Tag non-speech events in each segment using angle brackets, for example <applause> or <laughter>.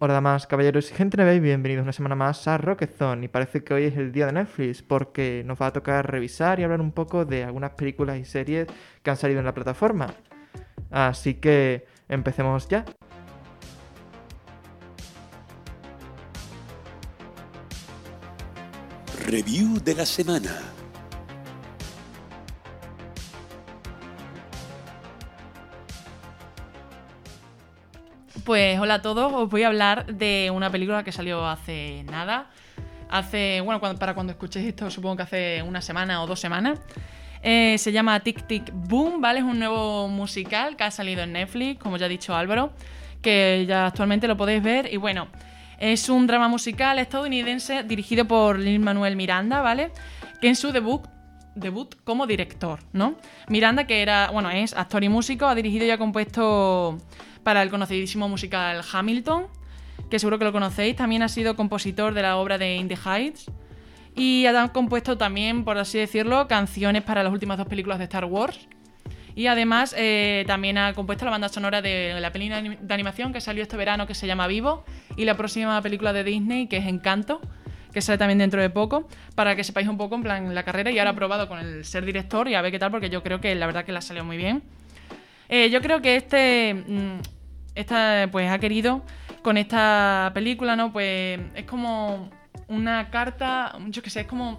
Hola damas, caballeros y gente nueva y bienvenidos una semana más a Rocket Zone y parece que hoy es el día de Netflix porque nos va a tocar revisar y hablar un poco de algunas películas y series que han salido en la plataforma. Así que empecemos ya. Review de la semana. Pues hola a todos, os voy a hablar de una película que salió hace nada. Hace, bueno, para cuando escuchéis esto, supongo que hace una semana o dos semanas. Eh, se llama Tic Tic Boom, ¿vale? Es un nuevo musical que ha salido en Netflix, como ya ha dicho Álvaro, que ya actualmente lo podéis ver. Y bueno, es un drama musical estadounidense dirigido por Lin Manuel Miranda, ¿vale? Que en su debut debut como director, ¿no? Miranda, que era, bueno, es actor y músico, ha dirigido y ha compuesto para el conocidísimo musical Hamilton, que seguro que lo conocéis, también ha sido compositor de la obra de In Heights y ha compuesto también, por así decirlo, canciones para las últimas dos películas de Star Wars. Y además eh, también ha compuesto la banda sonora de la película de animación que salió este verano que se llama Vivo y la próxima película de Disney que es Encanto, que sale también dentro de poco, para que sepáis un poco en plan la carrera y ahora ha probado con el ser director y a ver qué tal porque yo creo que la verdad que la salió muy bien. Eh, yo creo que este, mm, esta, pues ha querido con esta película, ¿no? Pues es como una carta, yo qué sé, es como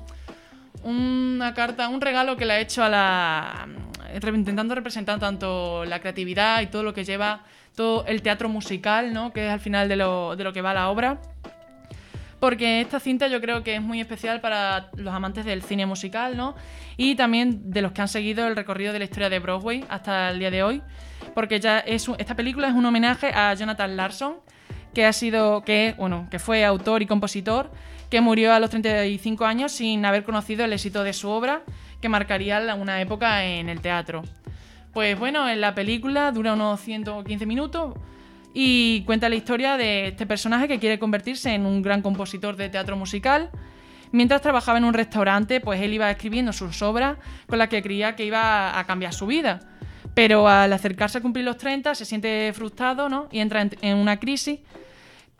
una carta, un regalo que le ha hecho a la. Intentando representar tanto la creatividad y todo lo que lleva todo el teatro musical, ¿no? Que es al final de lo, de lo que va la obra. Porque esta cinta yo creo que es muy especial para los amantes del cine musical, ¿no? Y también de los que han seguido el recorrido de la historia de Broadway hasta el día de hoy. Porque ya es esta película es un homenaje a Jonathan Larson, que ha sido, que, bueno, que fue autor y compositor, que murió a los 35 años sin haber conocido el éxito de su obra, que marcaría una época en el teatro. Pues bueno, en la película dura unos 115 minutos y cuenta la historia de este personaje que quiere convertirse en un gran compositor de teatro musical. Mientras trabajaba en un restaurante, pues él iba escribiendo sus obras con las que creía que iba a cambiar su vida. Pero al acercarse a cumplir los 30 se siente frustrado ¿no? y entra en, una crisis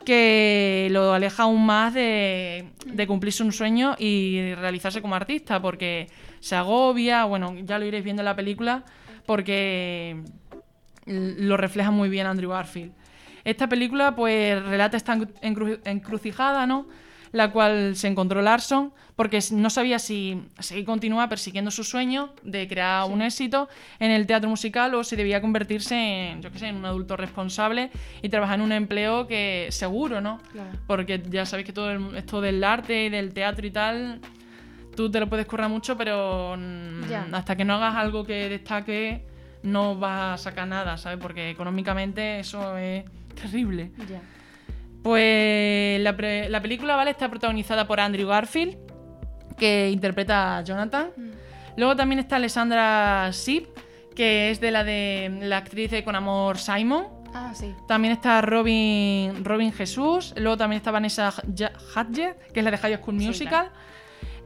que lo aleja aún más de, de cumplirse un sueño y realizarse como artista, porque se agobia, bueno, ya lo iréis viendo en la película, porque lo refleja muy bien Andrew Garfield. Esta película pues relata esta encru- encrucijada, ¿no? La cual se encontró Larson porque no sabía si seguir continuar persiguiendo su sueño de crear un éxito en el teatro musical o si debía convertirse en, yo qué sé, en un adulto responsable y trabajar en un empleo que seguro, ¿no? Claro. Porque ya sabéis que todo el- esto del arte y del teatro y tal, tú te lo puedes currar mucho, pero mm, hasta que no hagas algo que destaque, no vas a sacar nada, ¿sabes? Porque económicamente eso es terrible. Ya. Pues la, pre- la película, ¿vale? Está protagonizada por Andrew Garfield, que interpreta a Jonathan. Luego también está Alessandra Shipp, que es de la de la actriz de Con Amor Simon. Ah, sí. También está Robin, Robin Jesús. Luego también está Vanessa Hudgens, que es la de High School Sí, Musical.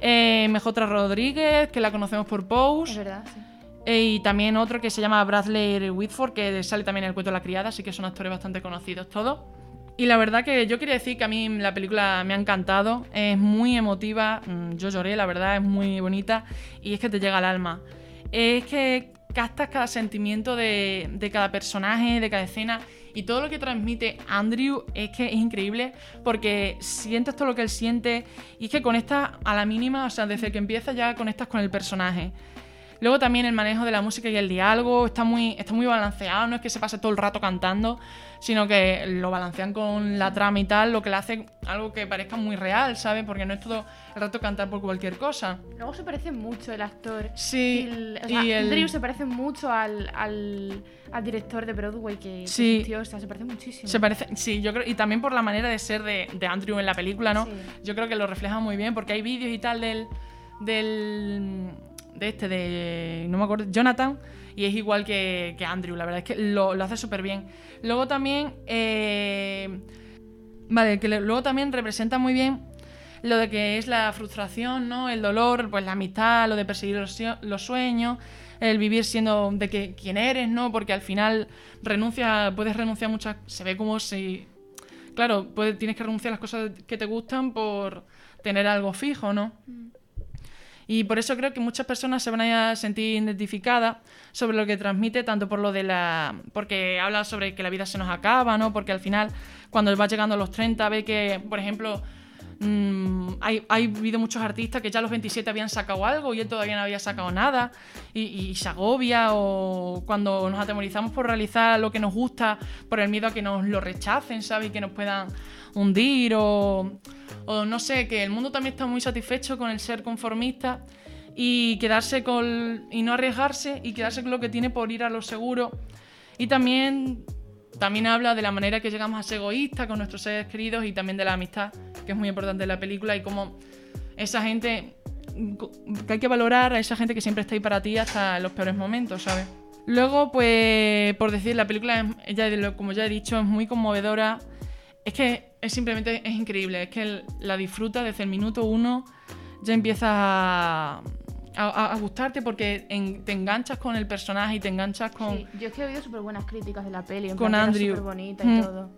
Eh, MJ Rodríguez, que la conocemos por Es Pose. verdad, sí. Eh, y también otro que se llama Bradley Whitford, que sale también en el cuento de la criada, así que son actores bastante conocidos todos. Y la verdad que yo quería decir que a mí la película me ha encantado, es muy emotiva, mm, yo lloré, la verdad, es muy bonita y es que te llega al alma. Es que captas cada sentimiento de, de cada personaje, de cada escena y todo lo que transmite Andrew es que es increíble porque sientes todo lo que él siente y es que conectas a la mínima, o sea, desde que empiezas ya conectas con el personaje. Luego también el manejo de la música y el diálogo está muy, está muy balanceado, no es que se pase todo el rato cantando, sino que lo balancean con la trama y tal, lo que le hace algo que parezca muy real, ¿sabes? Porque no es todo el rato cantar por cualquier cosa. Luego se parece mucho el actor. Sí, Y el, o sea, y el- Andrew se parece mucho al, al, al director de Broadway que, que Sí. existió, o sea, se parece muchísimo. Se parece, sí, yo creo, y también por la manera de ser de, de Andrew en la película, ¿no? Sí. Yo creo que lo refleja muy bien, porque hay vídeos y tal del, del, de este, de, no me acuerdo, Jonathan, y es igual que, que Andrew, la verdad es que lo, lo hace súper bien. Luego también, eh, Vale, que luego también representa muy bien lo de que es la frustración, ¿no? El dolor, pues la amistad, lo de perseguir los, los sueños, el vivir siendo de que quién eres, ¿no? Porque al final renuncia, puedes renunciar a muchas. Se ve como si. Claro, tienes que renunciar a las cosas que te gustan por tener algo fijo, ¿no? Y por eso creo que muchas personas se van a sentir identificadas sobre lo que transmite, tanto por lo de la. porque habla sobre que la vida se nos acaba, ¿no? Porque al final, cuando va llegando a los 30, ve que, por ejemplo, mm, hay, hay habido muchos artistas que ya a los 27 habían sacado algo y él todavía no había sacado nada, y, y se agobia, o cuando nos atemorizamos por realizar lo que nos gusta, por el miedo a que nos lo rechacen, ¿sabes? Y que nos puedan hundir, o, o no sé, que el mundo también está muy satisfecho con el ser conformista y quedarse con y no arriesgarse y quedarse con lo que tiene por ir a lo seguro. Y también también habla de la manera que llegamos a ser egoístas con nuestros seres queridos y también de la amistad que es muy importante en la película y cómo esa gente que hay que valorar a esa gente que siempre está ahí para ti hasta los peores momentos sabes luego pues por decir la película es- como ya he dicho es muy conmovedora es que es simplemente es increíble es que el- la disfruta desde el minuto uno ya empieza a, a- a gustarte porque en- te enganchas con el personaje y te enganchas con... Sí, yo es que he oído súper buenas críticas de la peli, en Con Andrew. súper bonita Mm. y todo.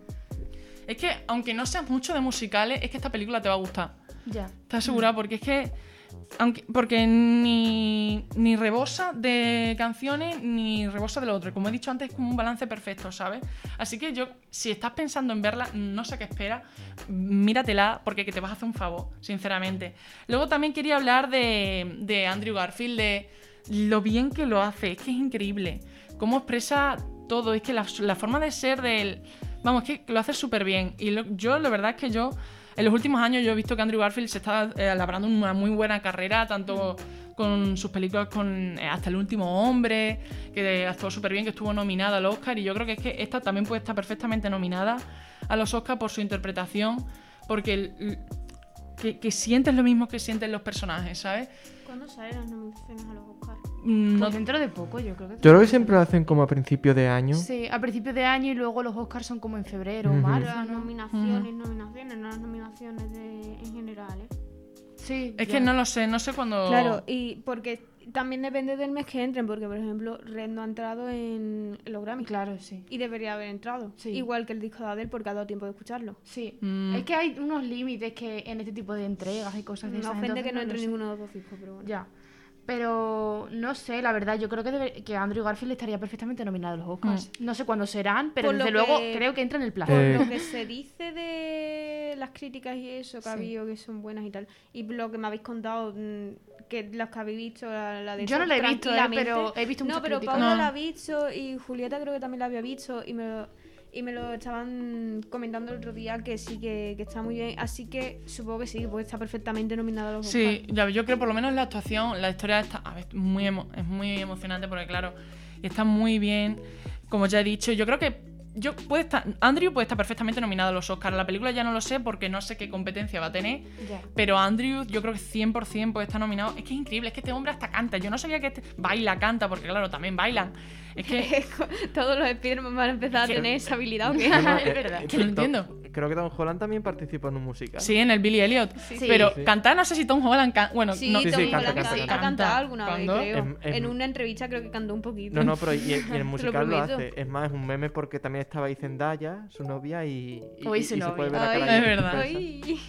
Es que aunque no seas mucho de musicales, es que esta película te va a gustar. Ya. ¿Estás segura? Porque es que... Porque ni, ni rebosa de canciones ni rebosa de lo otro. Como he dicho antes, es como un balance perfecto, ¿sabes? Así que yo, si estás pensando en verla, no sé qué esperas, míratela porque que te vas a hacer un favor, sinceramente. Luego también quería hablar de, de Andrew Garfield, de lo bien que lo hace, es que es increíble. Cómo expresa todo, es que la, forma de ser del... Vamos, es que lo hace súper bien. Y yo, la verdad es que yo, en los últimos años, yo he visto que Andrew Garfield se está eh, labrando una muy buena carrera, tanto con sus películas con eh, Hasta el último hombre, que actuó súper bien, que estuvo nominada al Oscar. Y yo creo que es que esta también puede estar perfectamente nominada a los Oscars por su interpretación, porque que, sientes lo mismo que sienten los personajes, ¿sabes? ¿Cuándo salen las nominaciones a los Oscars? Mm, no- dentro de poco, yo creo que. Yo creo que siempre lo hacen como a principio de año. Sí, a principios de año y luego los Oscars son como en febrero o Ujú. marzo. Las ¿no? nominaciones, nominaciones, no las nominaciones de, en general, ¿eh? Sí. es ya. que no lo sé, no sé cuándo... Claro, y porque también depende del mes que entren, porque por ejemplo Red no ha entrado en los Grammy. Claro, sí. Y debería haber entrado. Sí. Igual que el disco de Adele porque ha dado tiempo de escucharlo. Sí. Mm. Es que hay unos límites que en este tipo de entregas y cosas de Me esas. ofende entonces que no lo entre ninguno de los dos discos, pero bueno. Ya. Pero no sé, la verdad, yo creo que, debe- que Andrew Garfield estaría perfectamente nominado a los Oscars. No sé cuándo serán, pero Por desde luego que- creo que entra en el plazo. Por Eh. lo que se dice de las críticas y eso que ha habido, que son buenas y tal, y lo que me habéis contado, mm, que los que habéis visto, la, la de Yo no la he visto, eh, pero he visto No, pero críticas. Paula No. la ha visto y Julieta creo que también la había visto y me lo, y me lo estaban comentando el otro día que sí, que, que está muy bien. Así que supongo que sí, puede estar perfectamente nominado a los Sí, ya, yo creo por lo menos la actuación, la historia está a ver, muy emo- es muy emocionante porque claro, está muy bien, como ya he dicho, yo creo que yo puede estar, Andrew puede estar perfectamente nominado a los Oscars. La película ya no lo sé porque no sé qué competencia va a tener, pero Andrew yo creo que 100% puede estar nominado. Es que es increíble, es que este hombre hasta canta. Yo no sabía que este baila, canta, porque claro, también bailan. Es <laughs> que Todos los Spiderman van a empezar a tener esa habilidad. ¿o qué? No, <laughs> no, Es verdad, eh, que lo entiendo. Creo que Tom Holland también participó en un musical. sí, en el Billy Elliot. Sí. Pero Sí. cantar no sé si Tom Holland can- bueno, Sí, no, Sí, Tom sí, canta, Holland canta, ha canta. cantado alguna vez, creo. En- en- En una entrevista creo que cantó un poquito. No, no, pero y, y en el <laughs> musical lo, hace. Es más, es un meme porque también estaba ahí Zendaya, su novia, y, y, Uy, y- su y se novia. puede ver la Ay, cara Es de verdad. Ay.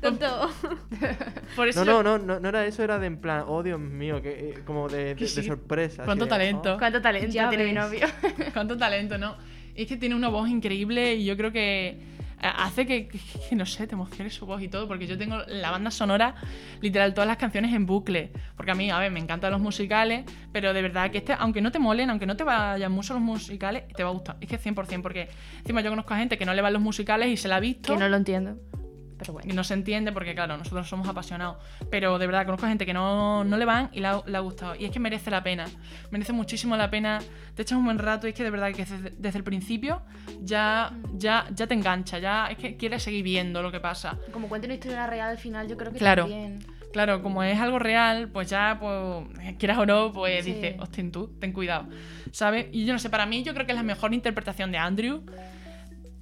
Tonto. por eso No, no, no, no, no era eso, era de en plan, oh Dios mío, que eh, como de, de, sorpresa. Cuánto talento. ¿Cuánto talento Ya tiene mi novio? <laughs> Cuánto talento, ¿no? Y es que tiene una voz increíble y yo creo que eh, hace que, que- que, no sé, te emocione su voz y todo, porque yo tengo la banda sonora, literal, todas las canciones en bucle. Porque a mí, a ver, me encantan los musicales, pero de verdad que este, aunque no te molen, aunque no te vayan mucho los musicales, te va a gustar. Es que 100%, porque encima yo conozco a gente que no le van los musicales y se la ha visto. que no lo entiendo. Pero bueno. Y no se entiende porque, claro, nosotros somos apasionados. Pero de verdad, conozco a gente que no, no le van y le ha, le ha gustado. Y es que merece la pena. Merece muchísimo la pena. Te echas un buen rato y es que de verdad que desde, desde el principio ya, ya, ya te engancha. Ya es que quieres seguir viendo lo que pasa. Como cuenta una historia real al final, yo creo que Claro. también. Claro, como es algo real, pues ya, pues, quieras o no, pues Sí. dices, hostia, tú, ten cuidado. ¿Sabes? Y yo no sé, para mí yo creo que es la mejor interpretación de Andrew.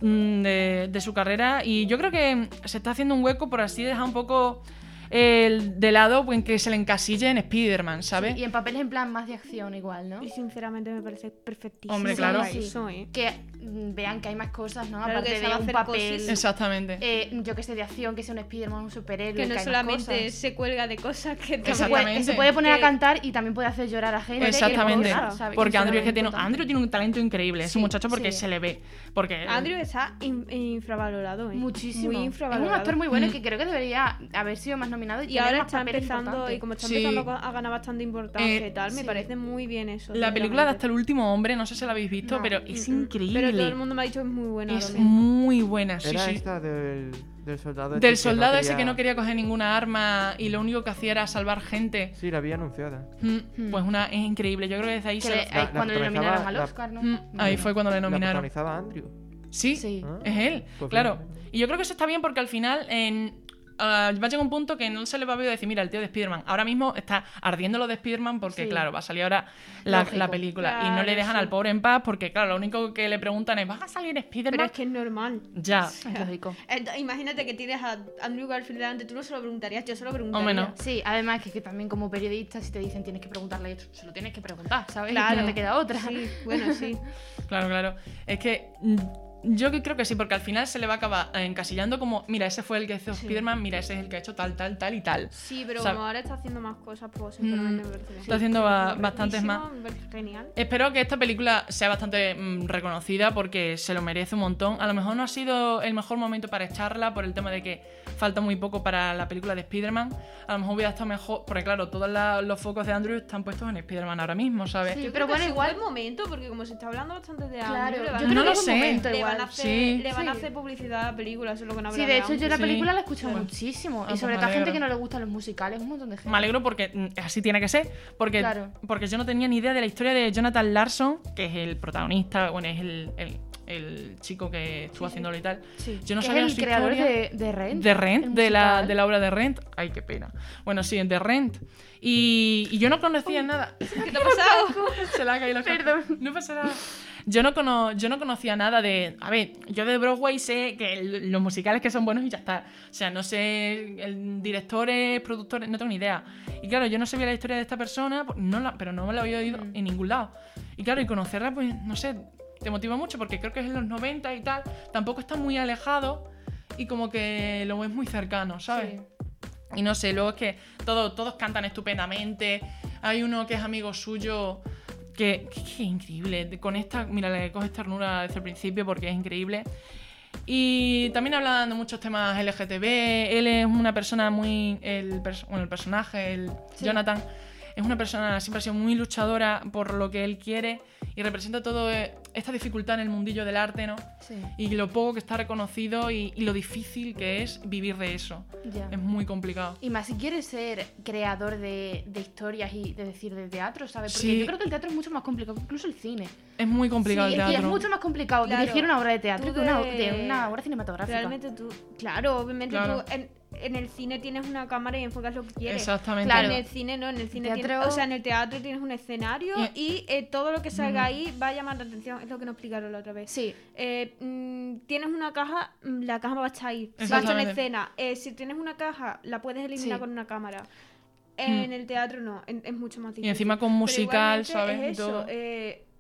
Mm, de, de su carrera y yo creo que se está haciendo un hueco por así dejar un poco el de lado en que se le encasille en Spider-Man, ¿sabes? Y en papeles en plan más de acción igual, ¿no? Y sinceramente me parece perfectísimo. Hombre, claro. sí. ¿eh? Que mm, vean que hay más cosas, ¿no? Claro, Aparte que de un papel, cosas. Exactamente. eh, yo que sé, de acción, que sea un Spider-Man, un superhéroe. Que no solamente cosas. se cuelga de cosas que también- puede, que se Exactamente. puede poner a cantar y también puede hacer llorar a gente. Exactamente. ¿sabes? Porque Andrew es que tiene, Andrew tiene un talento increíble. Es un muchacho porque sí. se le ve. Porque Andrew está in- infravalorado, ¿eh? Muchísimo. Muy es un infravalorado. actor muy bueno Mm. que creo que debería haber sido más nominado. Y, ahora está empezando, importantes. y como está Sí. empezando a ganar bastante importancia Eh, y tal, me parece muy bien eso. la película de. Hasta el último hombre, no sé si la habéis visto, No. pero es Mm, mm. increíble. Pero todo el mundo me ha dicho que es muy buena es también. muy buena, sí, Era sí. esta del, del soldado ese Del que no soldado ese que quería- no quería coger ninguna arma y lo único que hacía era salvar gente. Sí, la había anunciada. Mm, Hmm. Pues una es increíble. Yo creo que desde ahí Que se le- La- ahí la cuando le nominaron al Oscar, ¿no? Mm, Muy ahí fue cuando le La nominaron. protagonizaba Andrew. Sí, Sí. Ah. es él. Pues claro. Y yo creo que eso está bien porque al final en, ah, va a llegar un punto que no se le va a ver decir, mira, el tío de Spider-Man. Ahora mismo está ardiendo lo de Spider-Man porque, Sí. claro, va a salir ahora la, Lógico. la película. y no le dejan sí. al pobre en paz porque, claro, lo único que le preguntan es, ¿vas a salir Pero Spider-Man? es que es normal. Ya. Es lógico. Ent- Imagínate que tienes a Andrew Garfield delante, tú no se lo preguntarías, yo se lo preguntaría. Hombre, no. Sí, además que, que también como periodista, si te dicen tienes que preguntarle esto, se lo tienes que preguntar, ¿sabes? Claro. No te queda otra. Sí, bueno, sí. <laughs> Claro, claro. Es que mm, yo que creo que sí, porque al final se le va a acabar encasillando como, mira, ese fue el que hizo Sí. Spider-Man, mira, ese es el que ha hecho tal, tal, tal y tal. Sí, pero O sea, como ahora está haciendo más cosas, pues Mm, me está haciendo parece bastantes más. Genial. Espero que esta película sea bastante mm, reconocida porque se lo merece un montón. A lo mejor no ha sido el mejor momento para echarla por el tema de que falta muy poco para la película de Spider-Man. A lo mejor hubiera estado mejor, porque claro, todos la- los focos de Andrew están puestos en Spider-Man ahora mismo, ¿sabes? Sí, Yo pero creo que bueno, igual- momento, porque como se está hablando bastante de Andrew, yo no lo que es un sé. momento le van a hacer, Sí. le van a Sí. hacer publicidad a la película, eso es lo que no Sí, de hecho yo la Sí. película la he escuchado Bueno. muchísimo. Y sobre todo a gente que no le gustan los musicales, un montón de gente. Me alegro porque mm, así tiene que ser. Porque, Claro. porque yo no tenía ni idea de la historia de Jonathan Larson, que es el protagonista, bueno, es el, el- el chico que estuvo haciéndolo y tal. Sí. Yo no Que sabía es el su creador historia. de, de Rent. De Rent, de la, de la obra de Rent. Ay, qué pena. Bueno, sí, de Rent. Y, y yo no conocía nada. ¿Qué te ha pasado? <laughs> Se le ha caído la cara. Perdón. No pasa nada. Yo no, cono- yo no conocía nada de. A ver, yo de Broadway sé que el- los musicales que son buenos y ya está. O sea, no sé el directores, productores, no tengo ni idea. Y claro, yo no sabía la historia de esta persona, pues no la- pero no me la había oído Mm. en ningún lado. Y claro, y conocerla, pues no sé, te motiva mucho porque creo que es en los 90 y tal. Tampoco está muy alejado y como que lo ves muy cercano, ¿sabes? Sí. Y no sé, luego es que todo- todos cantan estupendamente. Hay uno que es amigo suyo que, que- increíble. Con esta, mira, le coges ternura desde el principio porque es increíble. Y también hablan de muchos temas LGTB. Él es una persona muy. El, bueno, el personaje, el Sí. Jonathan, es una persona, siempre ha sido muy luchadora por lo que él quiere y representa todo eh, esta dificultad en el mundillo del arte, ¿no? Sí, Y lo poco que está reconocido y, y lo difícil que es vivir de eso. ya. Es muy complicado. Y más si quieres ser creador de, de historias y de decir de teatro, ¿sabes? Porque Sí. yo creo que el teatro es mucho más complicado que incluso el cine. Es muy complicado Sí, el es, teatro. es mucho más complicado Claro. dirigir una obra de teatro que una, de- de una obra cinematográfica. Realmente tú, claro, obviamente Claro. tú en, en el cine tienes una cámara y enfocas lo que quieres. Exactamente. Claro. En el cine no, en el cine Teatro- tienes, o sea, en el teatro tienes un escenario Y- y, eh, todo lo que salga ahí va a llamar la atención, es lo que nos explicaron la otra vez. Sí, Eh, mm, tienes una caja, mm, la caja va a estar ahí, va a estar en escena. Eh, si tienes una caja, la puedes eliminar Sí. con una cámara. En el teatro no, en- es mucho más difícil. Y encima con musical, ¿sabes? Es Y eso, todo.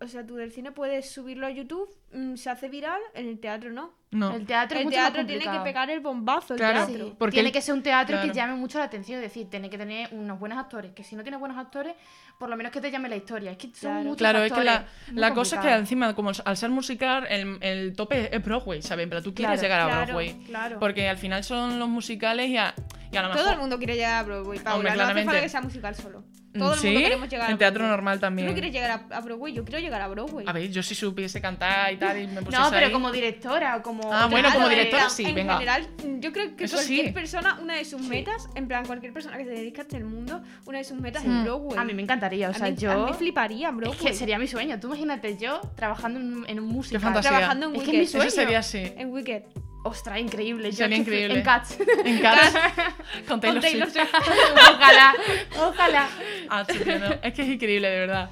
O sea, tú del cine puedes subirlo a YouTube, mm, se hace viral, en el teatro no. No. el teatro es el mucho teatro más tiene que pegar el bombazo, el Claro. teatro. Sí, Porque tiene el- que ser un teatro claro. que llame mucho la atención, es decir, tiene que tener unos buenos actores, que si no tienes buenos actores, por lo menos que te llame la historia. Es que son Claro. muchos Claro, es que la, cosa es que encima, como al ser musical, el, el tope es Broadway, ¿sabes? Pero tú quieres Claro, llegar a claro, Broadway. claro. Porque al final son los musicales y a, y a lo mejor. Todo el mundo quiere llegar a Broadway, Paula. Hombre, no hace falta que sea musical solo. Mm, Todo el sí, mundo queremos llegar a en teatro Broadway. normal Tú también. no quieres llegar a, a Broadway, yo quiero llegar a Broadway. A ver, yo si supiese cantar y tal y me pusiese No, pero ahí- como directora o como... Ah, bueno, como directora sí, en venga. general, yo creo que Eso cualquier sí. persona, una de sus metas, en plan, cualquier persona que se dedica a este mundo, una de sus metas es Broadway. A mí me encantaría, o A sea, mí- yo... a mí fliparía Es Broadway. que sería mi sueño. Tú imagínate yo trabajando en, un- en un musical. fantasía. Trabajando en Es que Wicked. es mi sueño. Eso sería así. En Wicked. Ostras, increíble. Yo Sería increíble. En Cats. En casa. <laughs> con Taylor, Taylor Swift. <laughs> ojalá, ojalá. Ah, sí, tío, no. Es que es increíble, de verdad.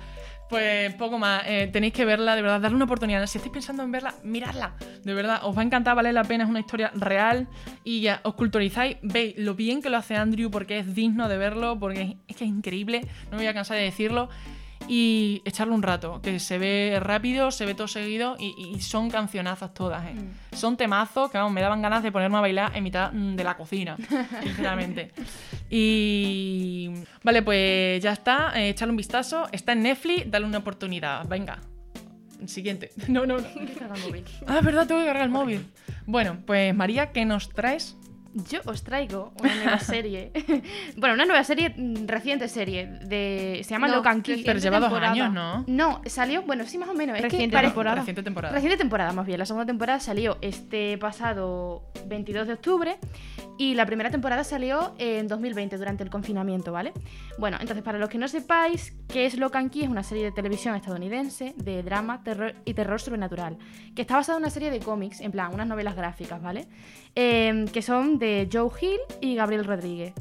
Pues poco más. Eh, tenéis que verla, de verdad, darle una oportunidad. Si estáis pensando en verla, miradla. De verdad, os va a encantar, vale la pena. Es una historia real y ya os culturizáis. Veis lo bien que lo hace Andrew porque es digno de verlo, porque es, es que es increíble. No me voy a cansar de decirlo. Y echarle un rato, que se ve rápido, se ve todo seguido y, y son cancionazas todas, ¿eh? Son temazos que vamos, me daban ganas de ponerme a bailar en mitad mm, de la cocina, <laughs> sinceramente. Y. Vale, pues ya está. eh, echarle un vistazo. Está en Netflix, dale una oportunidad. Venga. Siguiente. <laughs> No, no, no. Carga el móvil. Ah, es verdad, tengo que cargar el móvil. Bueno, pues María, ¿qué nos traes? Yo os traigo una nueva <laughs> serie. <laughs> bueno, una nueva serie, mm, reciente serie. de Se llama No, Lock and Key. reciente Pero lleva dos años, ¿no? No, salió, bueno, sí, más o menos. Es que Reciente pare- temporada. Reciente temporada. Reciente temporada, más bien. La segunda temporada salió este pasado 22 de octubre y la primera temporada salió en 2020, durante el confinamiento, ¿vale? Bueno, entonces, para los que no sepáis, ¿qué es Lock and Key? Es una serie de televisión estadounidense de drama terror y terror sobrenatural, que está basada en una serie de cómics, en plan, unas novelas gráficas, ¿vale? Eh, que son de Joe Hill y Gabriel Rodríguez.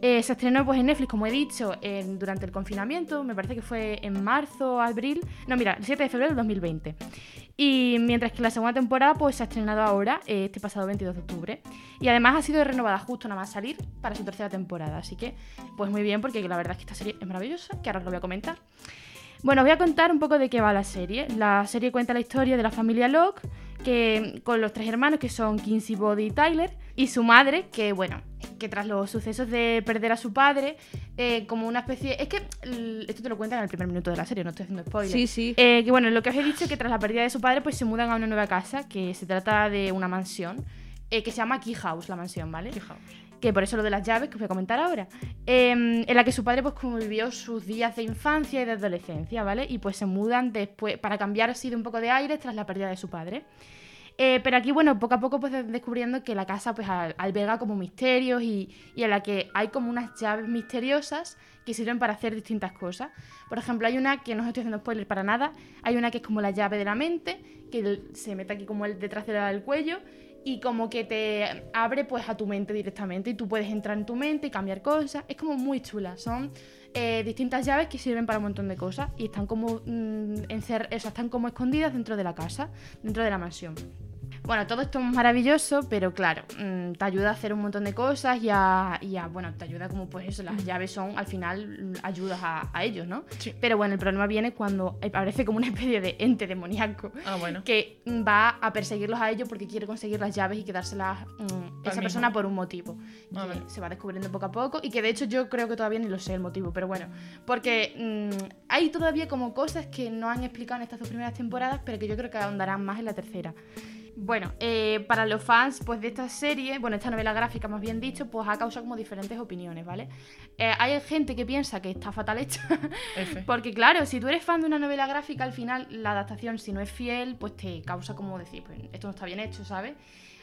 Eh, se estrenó pues, en Netflix, como he dicho, durante el confinamiento, me parece que fue en marzo, abril, no, mira, el 7 de febrero del 2020. Y mientras que la segunda temporada pues, se ha estrenado ahora, eh, este pasado 22 de octubre. Y además ha sido renovada justo nada más salir para su tercera temporada. Así que, pues muy bien, porque la verdad es que esta serie es maravillosa, que ahora os lo voy a comentar. Bueno, voy a contar un poco de qué va la serie. La serie cuenta la historia de la familia Locke, que, con los tres hermanos que son Kinsey, Body y Tyler, y su madre, que bueno, que tras los sucesos de perder a su padre, eh, como una especie... Es que esto te lo cuentan en el primer minuto de la serie, no estoy haciendo spoiler. Sí, sí. Eh, que bueno, lo que os he dicho es que tras la pérdida de su padre, pues se mudan a una nueva casa, que se trata de una mansión, eh, que se llama Key House, la mansión, ¿vale? Fijaos. Que por eso lo de las llaves que os voy a comentar ahora, eh, en la que su padre pues como vivió sus días de infancia y de adolescencia, ¿vale? Y pues se mudan después para cambiar así de un poco de aire tras la pérdida de su padre. Eh, pero aquí, bueno, poco a poco pues de- descubriendo que la casa pues al- alberga como misterios y, y en la que hay como unas llaves misteriosas que sirven para hacer distintas cosas. Por ejemplo, hay una que no os estoy haciendo spoiler para nada, hay una que es como la llave de la mente, que se mete aquí como el, detrás del cuello y como que te abre pues a tu mente directamente y tú puedes entrar en tu mente y cambiar cosas. Es como muy chula. Son eh, distintas llaves que sirven para un montón de cosas y están como mm, encer- o sea, están como escondidas dentro de la casa, dentro de la mansión. Bueno, todo esto es maravilloso, pero claro, mm, te ayuda a hacer un montón de cosas y a, y a, bueno, te ayuda como pues eso, las llaves son al final ayudas a, a ellos, ¿no? Sí. Pero bueno, el problema viene cuando aparece como una especie de ente demoníaco Ah, bueno. que va a perseguirlos a ellos porque quiere conseguir las llaves y quedárselas mm, esa mismo. persona por un motivo. Ah, que vale. se va descubriendo poco a poco y que de hecho yo creo que todavía ni lo sé el motivo, pero bueno, porque mm, hay todavía como cosas que no han explicado en estas dos primeras temporadas, pero que yo creo que ahondarán más en la tercera. Bueno, eh, para los fans pues, de esta serie, bueno, esta novela gráfica más bien dicho, pues ha causado como diferentes opiniones, ¿vale? Eh, hay gente que piensa que está fatal hecha, <laughs> porque claro, si tú eres fan de una novela gráfica, al final la adaptación, si no es fiel, pues te causa como decir, pues esto no está bien hecho, ¿sabes?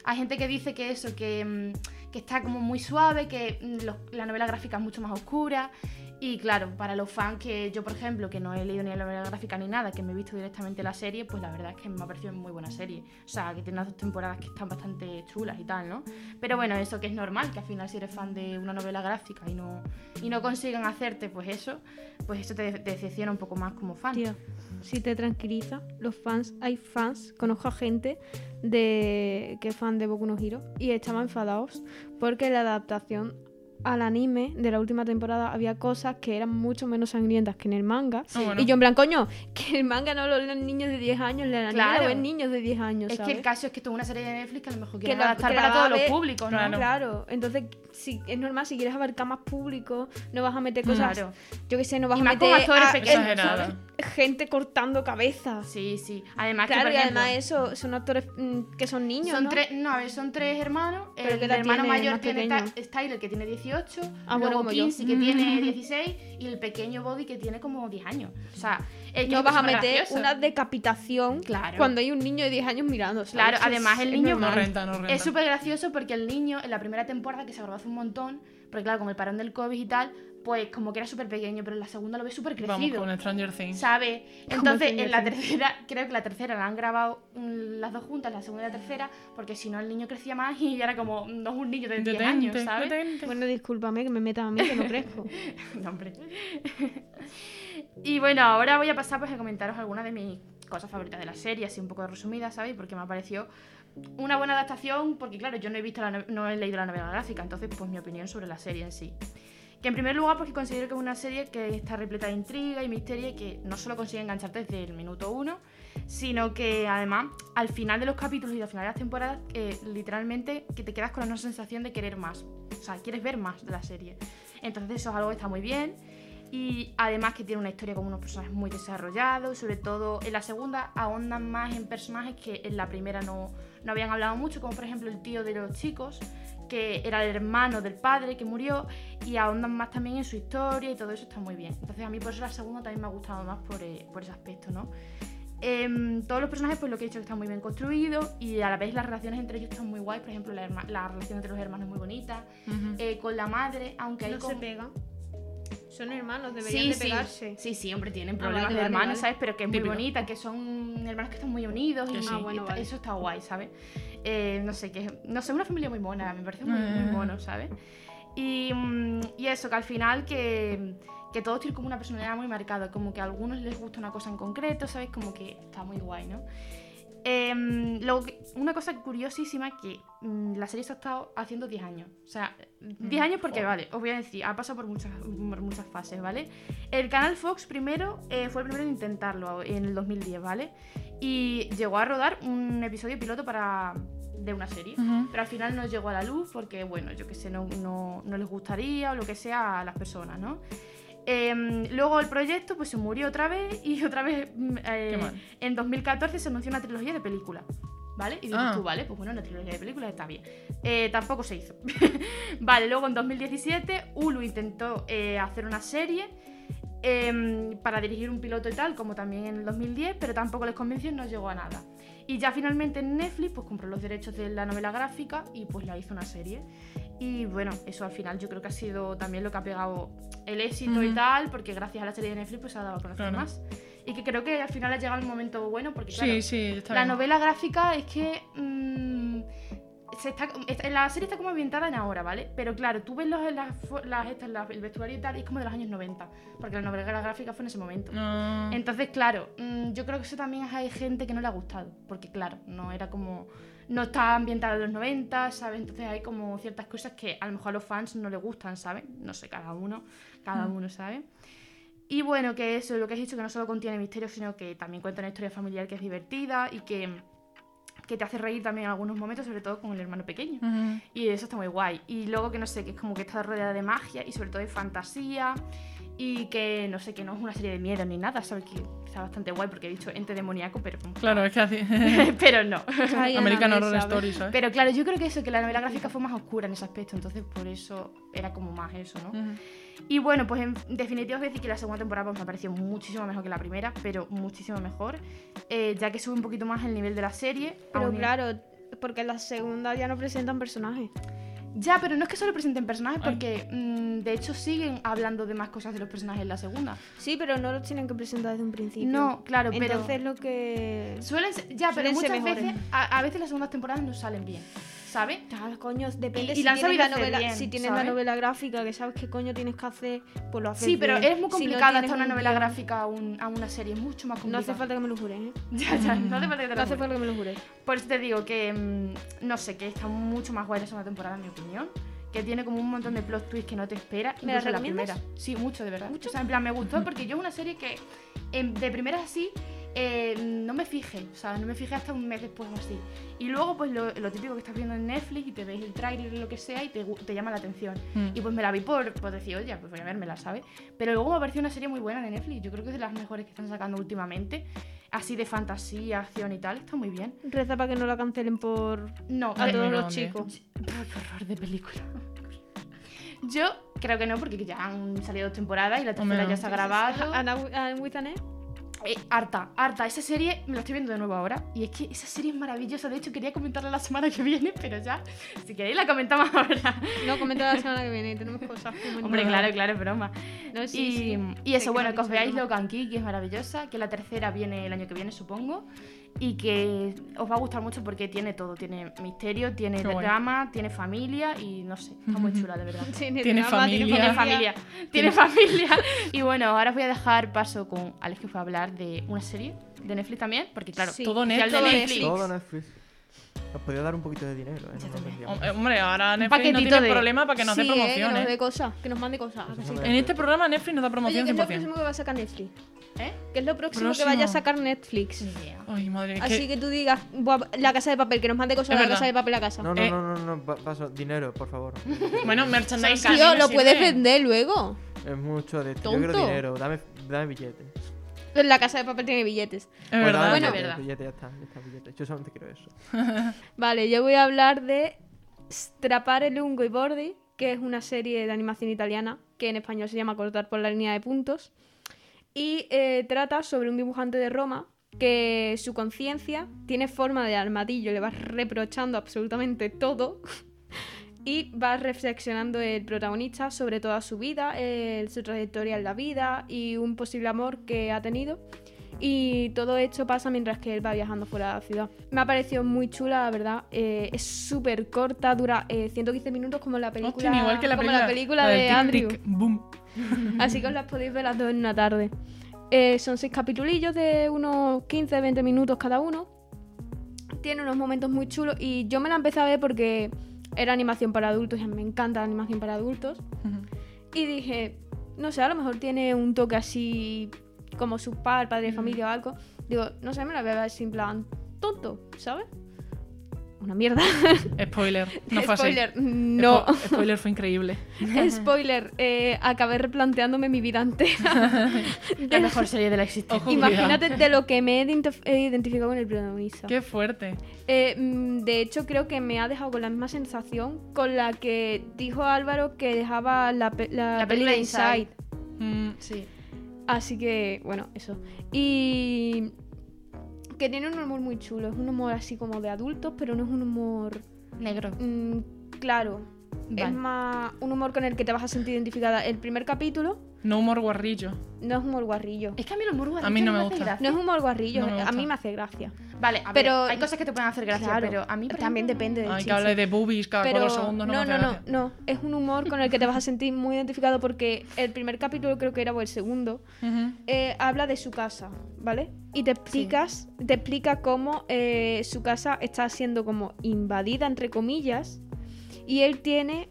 Hay gente que dice que eso, que, mm, que está como muy suave, que mm, los- la novela gráfica es mucho más oscura. Y claro, para los fans que yo, por ejemplo, que no he leído ni la novela gráfica ni nada, que me he visto directamente la serie, pues la verdad es que me ha parecido muy buena serie. O sea, que tiene dos temporadas que están bastante chulas y tal, ¿no? Pero bueno, eso que es normal, que al final si eres fan de una novela gráfica y no, y no consiguen hacerte pues eso, pues eso te, te decepciona un poco más como fan. Tío, si te tranquiliza, los fans, hay fans, conozco a gente de que es fan de Boku no Hero y estaban enfadados porque la adaptación al anime de la última temporada había cosas que eran mucho menos sangrientas que en el manga. Ah, bueno. Y yo en plan, coño, que el manga no lo leen niños de 10 años, el anime Claro. lo ven niños de 10 años, Es que el caso es que esto es una serie de Netflix que a lo mejor Que quieren la- adaptar que para todos a los públicos, ¿no? Claro. Claro, entonces si es normal, si quieres abarcar más público, no vas a meter cosas, Claro. yo que sé, no vas Y a más con meter actores a- gente cortando cabezas. Sí, sí. Además, que, Claro, por y ejemplo, además eso, son actores mm, que son niños, son ¿no? tres, no, a ver, son tres hermanos. Pero el ¿qué hermano tiene mayor tiene Tyler, que tiene 18. Ah, bueno, como yo. Kinsey, que tiene 16. Y el pequeño Body, que tiene como 10 años. O sea, el que No vas a meter gracioso. una decapitación Claro. cuando hay un niño de 10 años mirando. ¿sabes? Claro, además el niño- No normal. renta, no renta. Es súper gracioso porque el niño, en la primera temporada, que se grabó hace un montón, porque claro, con el parón del COVID y tal, pues como que era súper pequeño, pero en la segunda lo ve súper Vamos crecido. con Stranger Things. ¿Sabe? Entonces, en la tercera, creo que la tercera la han grabado mm, las dos juntas, la segunda y la tercera, porque si no el niño crecía más y era como, no es un niño de 10 años, ¿sabes? detente. Bueno, discúlpame que me metas a mí que no crezco. <laughs> No, hombre. <laughs> Y bueno, ahora voy a pasar pues a comentaros algunas de mis cosas favoritas de la serie, así un poco resumidas, ¿sabéis? Porque me ha parecido una buena adaptación, porque claro, yo no he visto la no- no he leído la novela gráfica, entonces pues mi opinión sobre la serie en sí. Que en primer lugar porque considero que es una serie que está repleta de intriga y misterio y que no solo consigue engancharte desde el minuto uno, sino que además al final de los capítulos y al final de las temporadas, eh, literalmente que te quedas con una sensación de querer más. O sea, quieres ver más de la serie. Entonces eso es algo que está muy bien. Y además que tiene una historia con unos personajes muy desarrollados, sobre todo en la segunda ahondan más en personajes que en la primera no, no habían hablado mucho, como por ejemplo el tío de los chicos, que era el hermano del padre que murió, y ahondan más también en su historia y todo eso está muy bien. Entonces a mí por eso la segunda también me ha gustado más por, eh, por ese aspecto, ¿no? Em, todos los personajes, pues lo que he dicho, están muy bien construidos y a la vez las relaciones entre ellos están muy guays. Por ejemplo, la, la relación entre los hermanos es muy bonita. Ujú. Eh, con la madre, aunque hay No se como- pegan. Son hermanos, deberían Sí, de sí. pegarse. Sí, sí, hombre, tienen Ah, problemas vale, de hermanos, vale. ¿sabes? Pero que es muy Típico. bonita, que son hermanos que están muy unidos y, sí. Ah, bueno, y vale. eso está guay, ¿sabes? Eh, no sé, que no sé, una familia muy mona, me parece muy, muy Eh. mono, ¿sabes? Y, mm, y eso, que al final que, que todos tienen como una personalidad muy marcada, como que a algunos les gusta una cosa en concreto, ¿sabes? Como que está muy guay, ¿no? Luego que- una cosa curiosísima que mm, la serie se ha estado haciendo 10 años. O sea, 10 años porque, joder. vale, os voy a decir, ha pasado por muchas, por muchas fases, ¿vale? El canal Fox primero eh, fue el primero en intentarlo en el 2010, ¿vale? Y llegó a rodar un episodio piloto para de una serie. Ujú. Pero al final no llegó a la luz porque, bueno, yo qué sé, no, no, no les gustaría o lo que sea a las personas, ¿no? Em, luego el proyecto pues se murió otra vez y <laughs> otra vez mm, eh, en 2014 se anunció una trilogía de películas. ¿Vale? Y dices Ah. tú, vale, pues bueno, una trilogía de películas está bien. Eh, tampoco se hizo. <laughs> vale, luego en 2017 Hulu intentó eh, hacer una serie em, para dirigir un piloto y tal, como también en el 2010, pero tampoco les convenció y no llegó a nada. Y ya finalmente Netflix pues compró los derechos de la novela gráfica y pues la hizo una serie. Y bueno, eso al final yo creo que ha sido también lo que ha pegado el éxito y Ujú. tal, porque gracias a la serie de Netflix pues se ha dado a conocer Claro. más. Y que creo que al final ha llegado el momento bueno, porque claro, Sí, sí, está la bien. novela gráfica es que. mm, se está, está- la serie está como ambientada en ahora, ¿vale? Pero claro, tú ves los, las, las, estas, las- el vestuario y tal, y es como de los años 90, porque la novela gráfica fue en ese momento. No. Entonces, claro, mm, yo creo que eso también hay gente que no le ha gustado, porque claro, no era como. No está ambientada en los 90, ¿sabes? Entonces hay como ciertas cosas que a lo mejor a los fans no les gustan, ¿sabes? No sé, cada uno, cada Mm. uno, ¿sabes? Y bueno, que eso, lo que has dicho, que no solo contiene misterio, sino que también cuenta una historia familiar que es divertida y que, que te hace reír también en algunos momentos, sobre todo con el hermano pequeño. Y eso está muy guay. Y luego que no sé, que es como que está rodeada de magia y sobre todo de fantasía. Y que no sé, que no es una serie de miedo ni nada, ¿sabes? Que está bastante guay porque he dicho ente demoníaco, pero. Claro, es que hace... <laughs> pero no. Ahí <laughs> American Horror ¿sabes? Story, ¿sabes? Pero claro, yo creo que eso, que la novela gráfica fue más oscura en ese aspecto, entonces por eso era como más eso, ¿no? Ujú. Y bueno, pues en definitiva os voy a decir que la segunda temporada pues, me ha parecido muchísimo mejor que la primera, pero muchísimo mejor, eh, ya que sube un poquito más el nivel de la serie. Pero claro, porque en la segunda ya no presentan personajes. Ya, pero no es que solo presenten personajes, porque mm, de hecho siguen hablando de más cosas de los personajes en la segunda. Sí, pero no los tienen que presentar desde un principio. No, claro, pero... Entonces lo que... Suelen ser- ya, pero suelen ser muchas mejores. veces, a, a veces las segundas temporadas no salen bien, ¿sabes? Tal, coño, depende Y- y si la tienes la hacer novela, bien, si tienes la ¿sabes? novela gráfica, que sabes qué coño tienes que hacer, pues lo haces Sí, pero bien. es muy Si no complicado tienes adaptar una un novela gráfica a, un- a una serie, es mucho más No complicado. hace falta que me lo jures, ¿eh? <laughs> Ya, ya, no hace falta que te No lo hace jure. falta que me lo jures. Por eso te digo que, mm, no sé, que está mucho más guay la segunda temporada, en mi opinión. Que tiene como un montón de plot twists que no te esperas. ¿Me la la recomiendas? primera. Sí, mucho, de verdad. ¿Mucho? O sea, en plan, me gustó porque yo es una serie que em, de primeras así eh, no me fijé. O sea, no me fijé hasta un mes después o así. Y luego, pues lo, lo típico que estás viendo en Netflix y te ves el tráiler o lo que sea y te, te llama la atención. Mm. Y pues me la vi por, por decir, oye, pues voy a vérmela, ¿sabes? Pero luego me pareció una serie muy buena de Netflix. Yo creo que es de las mejores que están sacando últimamente. Así de fantasía, acción y tal. Está muy bien. Reza para que no la cancelen por No, a Ay, todos los chicos. Qué horror de película. Yo creo que no, porque ya han salido dos temporadas y la tercera ya se ha grabado. Ana Ana with an E. Eh, harta, harta. Esa serie me la estoy viendo de nuevo ahora. Y es que esa serie es maravillosa. De hecho, quería comentarla la semana que viene, pero ya. Si queréis, la comentamos ahora. No, comenta la semana que viene, tenemos cosas Hombre, claro, claro, es broma. No, sí, y, sí. y eso, bueno, que os veáis. Locan Key, que es maravillosa. Que la tercera viene el año que viene, supongo. Y que os va a gustar mucho porque tiene todo. Tiene misterio, tiene Qué drama, tiene familia y no sé. Está muy chula, de verdad. <laughs> Tiene, Tiene drama, familia. Tiene familia. Tiene familia. Y bueno, ahora os voy a dejar paso con Alex que fue a hablar de una serie de Netflix también. Porque claro, Sí. Todo Netflix. Todo Netflix. Nos podía dar un poquito de dinero, ¿eh? No nos. Hom- Hombre, ahora Netflix no tiene de- problema para que nos dé Sí, eh, que promoción, nos ¿eh? dé cosas, que nos mande cosas. En este programa Netflix nos da Oye, promoción ¿qué es lo 100%. próximo que va a sacar Netflix? ¿Eh? ¿Qué es lo próximo, Próximo. que vaya a sacar Netflix? Ay, madre, Así que... que tú digas, "Buah, la casa de papel, que nos mande cosas de la casa de papel a casa. No, no, Eh. no, no, no, pa- paso. Dinero, por favor. <laughs> Bueno, merchandising. Tío, lo puedes vender luego. Es mucho de esto. Yo quiero dinero. Dame, dame billetes. La casa de papel tiene billetes. Es Pues verdad. Bueno. verdad. billetes, ya está, ya está, billetes. Yo solamente quiero eso. <laughs> Vale, yo voy a hablar de Strapare lungo y bordi, que es una serie de animación italiana que en español se llama Cortar por la línea de puntos. Y eh, trata sobre un dibujante de Roma que su conciencia tiene forma de armadillo, le va reprochando absolutamente todo. <laughs> Y va reflexionando el protagonista sobre toda su vida, eh, su trayectoria en la vida y un posible amor que ha tenido. Y todo esto pasa mientras que él va viajando fuera de la ciudad. Me ha parecido muy chula, la verdad. Eh, es súper corta, dura eh, 115 minutos como la película, Hostia, igual que la como película, la película de tic, Andrew. tic, boom. Así que os las podéis ver las dos en una tarde. Eh, son seis capitulillos de unos 15-20 minutos cada uno. Tiene unos momentos muy chulos y yo me la empecé a ver porque era animación para adultos y a mí me encanta la animación para adultos. Y dije, no sé, a lo mejor tiene un toque así como su par, padre de familia o algo. Digo, no sé, me la voy a ver en plan tonto, ¿sabes? Una mierda. <laughs> Spoiler. No fue así. Spoiler, no. Spo- Spoiler fue increíble. <laughs> Spoiler, eh, acabé replanteándome mi vida entera. <laughs> La mejor serie de la existencia. Ojo, Imagínate de lo que me he ident- he identificado con el protagonista. Qué fuerte. Eh, mm, de hecho, creo que me ha dejado con la misma sensación con la que dijo Álvaro que dejaba la, pe- la, película de Inside. Inside. Mm, Sí. Así que, bueno, eso. Y que tiene un humor muy chulo. Es un humor así como de adultos, pero no es un humor Negro. mm, claro. Vale. Es más un humor con el que te vas a sentir identificada. El primer capítulo no humor guarrillo. no es humor guarrillo. Es que a mí los muros A mí no me hace gusta. gracia. No es humor guarrillo, No me a mí me hace gracia. Vale, a Pero- ver, hay cosas que te pueden hacer gracia, Claro, pero a mí por también ejemplo, depende del Ay, que hable de boobies cada Pero cuatro segundos. No, no, me no, hace no, gracia. no. Es un humor con el que te vas a sentir muy identificado porque el primer capítulo creo que era o el segundo eh, habla de su casa, ¿vale? Y te explicas, te explica cómo eh, su casa está siendo como invadida entre comillas y él tiene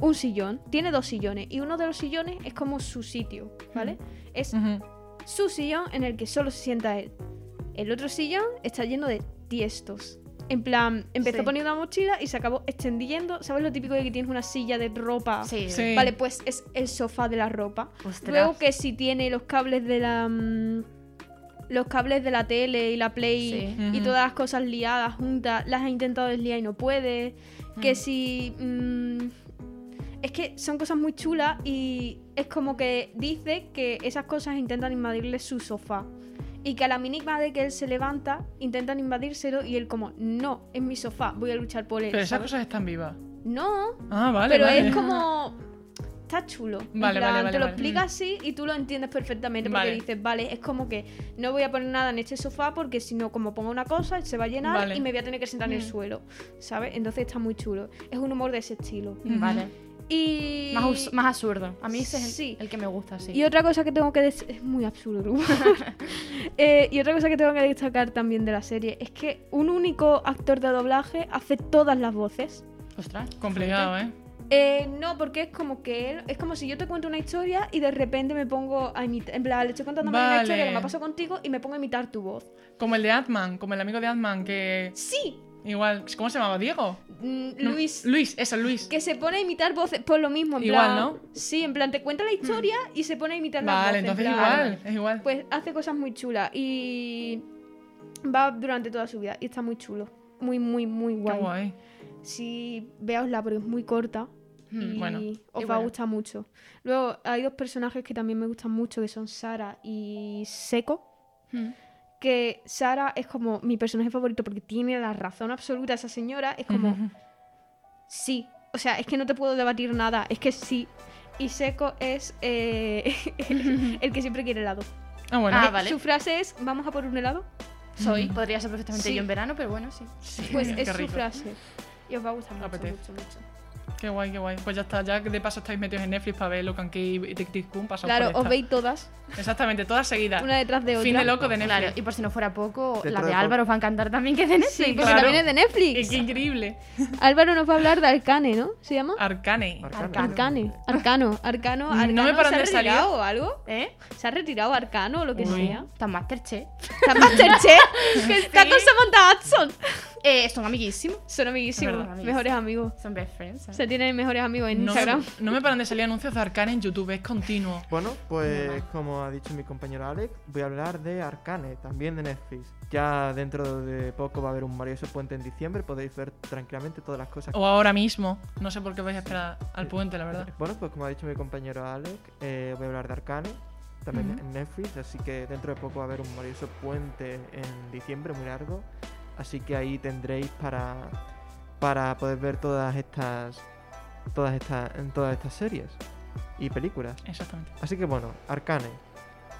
un sillón, tiene dos sillones y uno de los sillones es como su sitio, ¿vale? Es su sillón en el que solo se sienta él. El otro sillón está lleno de tiestos. En plan, empezó Sí. poniendo una mochila y se acabó extendiendo. ¿Sabes lo típico de que tienes una silla de ropa? Sí. Sí. Vale, pues es el sofá de la ropa. Ostras. Luego que si tiene los cables de la. mm, los cables de la tele y la play Sí. y todas las cosas liadas juntas, las ha intentado desliar y no puede. Que Mm. si. mm, es que son cosas muy chulas y es como que dice que esas cosas intentan invadirle su sofá. Y que a la mínima de que él se levanta, intentan invadírselo y él como, no, es mi sofá, voy a luchar por él. Pero esas cosas están vivas. No, Ah, vale. pero vale. es <laughs> como. Está chulo. Vale, plan, vale, vale, Te lo vale. explica así y tú lo entiendes perfectamente. Porque Vale. dices, vale, es como que no voy a poner nada en este sofá porque si no, como pongo una cosa, se va a llenar Vale. y me voy a tener que sentar en el Mm. suelo. ¿Sabes? Entonces está muy chulo. Es un humor de ese estilo. Vale. Y. Más, absurdo. A mí ese es el, Sí. el que me gusta, sí. Y otra cosa que tengo que decir. Es muy absurdo. <laughs> <laughs> Eh, y otra cosa que tengo que destacar también de la serie es que un único actor de doblaje hace todas las voces. Ostras. Complicado, ¿eh? Eh, no, porque es como que él, es como si yo te cuento una historia y de repente me pongo a imitar, en plan, le estoy contando una historia que me ha pasado contigo y me pongo a imitar tu voz. Como el de Atman, como el amigo de Atman, que. Sí, Igual. ¿Cómo se llamaba? ¿Diego? mm, No, Luis, Luis, eso, Luis. que se pone a imitar voces por lo mismo, en Igual, plan, ¿no? Sí, en plan, te cuenta la historia y se pone a imitar las Vale, voces. en entonces plan, igual, es igual. Pues hace cosas muy chulas y va durante toda su vida y está muy chulo. Muy, muy, muy Qué guay. guay. Si veosla porque es muy corta Mm, y bueno. os Y va a bueno. gustar mucho. Luego hay dos personajes que también me gustan mucho que son Sara y Seco. Mm. Que Sara es como mi personaje favorito porque tiene la razón absoluta esa señora, es como, sí. O sea, es que no te puedo debatir nada, es que sí. Y Seco es eh, <laughs> el que siempre quiere helado. Ah, bueno. Ah, Eh, vale. Su frase es, ¿vamos a por un helado? Soy. Podría ser perfectamente Sí. yo en verano, pero bueno, sí. Sí, Pues es su frase. Y os va a gustar mucho, mucho. Qué guay, qué guay. Pues ya está, ya de paso estáis metidos en Netflix para ver Locan Key y Tic Tic Boom. Claro, por os veis todas, Exactamente, todas seguidas. una detrás de otra. Fin de loco de Netflix. Claro, y por si no fuera poco, Dentro la de de poco. Álvaro os va a encantar también, que es de Netflix. Sí, porque Claro. también es de Y Netflix. Qué increíble. Álvaro nos va a hablar de Arcane, ¿no? ¿Se llama? Arcane. Arcane. Arcano. Arcano. No me paran ¿Se ha de salir. retirado o algo? ¿Eh? ¿Se ha retirado Arcano o lo que Uy. sea? Está en Masterchef. Está en Masterchef, <laughs> que está con Samantha Hudson. Eh, son amiguísimos. Son amiguísimos, mejores amigos. Son best friends. ¿sabes? Se tienen mejores amigos en No me, Instagram. no me paran de salir anuncios de Arcane en YouTube, es continuo. Bueno, pues como ha dicho mi compañero Alex, voy a hablar de Arcane, también de Netflix. Ya dentro de poco va a haber un maravilloso puente en diciembre, podéis ver tranquilamente todas las cosas. O ahora mismo. No sé por qué vais a esperar al puente, la verdad. Bueno, pues como ha dicho mi compañero Alex, eh, voy a hablar de Arcane, también Ujú. en Netflix, así que dentro de poco va a haber un maravilloso puente en diciembre muy largo, así que ahí tendréis para, para poder ver todas estas todas estas todas estas series y películas. Exactamente. Así que bueno, Arcane.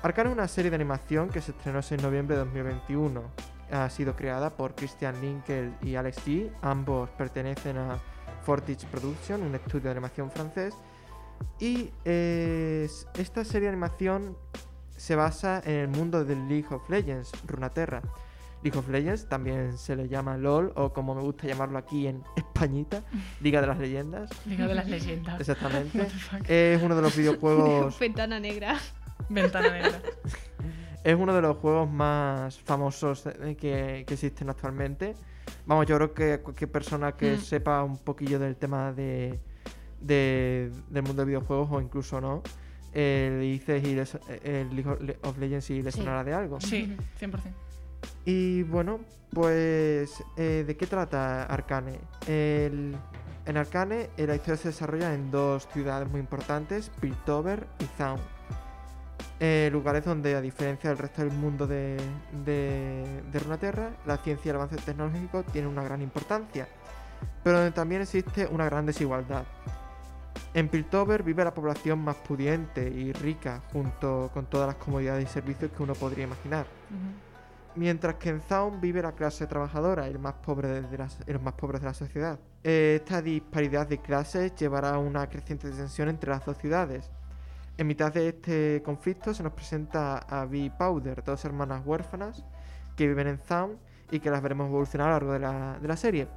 Arcane es una serie de animación que se estrenó el 6 de noviembre de 2021. Ha sido creada por Christian Linkel y Alex G. Ambos pertenecen a Fortich Production, un estudio de animación francés. Y eh, esta serie de animación se basa en el mundo del League of Legends, Runaterra. League of Legends también se le llama LOL o como me gusta llamarlo aquí en Españita, Liga de las Leyendas. Liga de las leyendas. Exactamente. Es uno de los videojuegos <laughs> Ventana negra. Ventana negra. Es uno de los juegos más famosos eh, que, que existen actualmente. Vamos, yo creo que cualquier persona que Mm. sepa un poquillo del tema de, de- del mundo de videojuegos o incluso no, eh, le dices y eh, el League of Le- of Legends y le Sí. sonará de algo. Sí, 100%. Y bueno, pues eh, ¿de qué trata Arcane? En Arcane la historia se desarrolla en dos ciudades muy importantes, Piltover y Zaun. Eh, lugares donde, a diferencia del resto del mundo de, de, Runeterra, la ciencia y el avance tecnológico tienen una gran importancia, pero donde también existe una gran desigualdad. En Piltover vive la población más pudiente y rica, junto con todas las comodidades y servicios que uno podría imaginar. Mientras que en Zaun vive la clase trabajadora el más pobre de la- los más pobres de la sociedad. Eh, esta disparidad de clases llevará a una creciente tensión entre las dos ciudades. En mitad de este conflicto se nos presenta a Vi Powder, dos hermanas huérfanas que viven en Zaun y que las veremos evolucionar a lo largo de la, de la serie.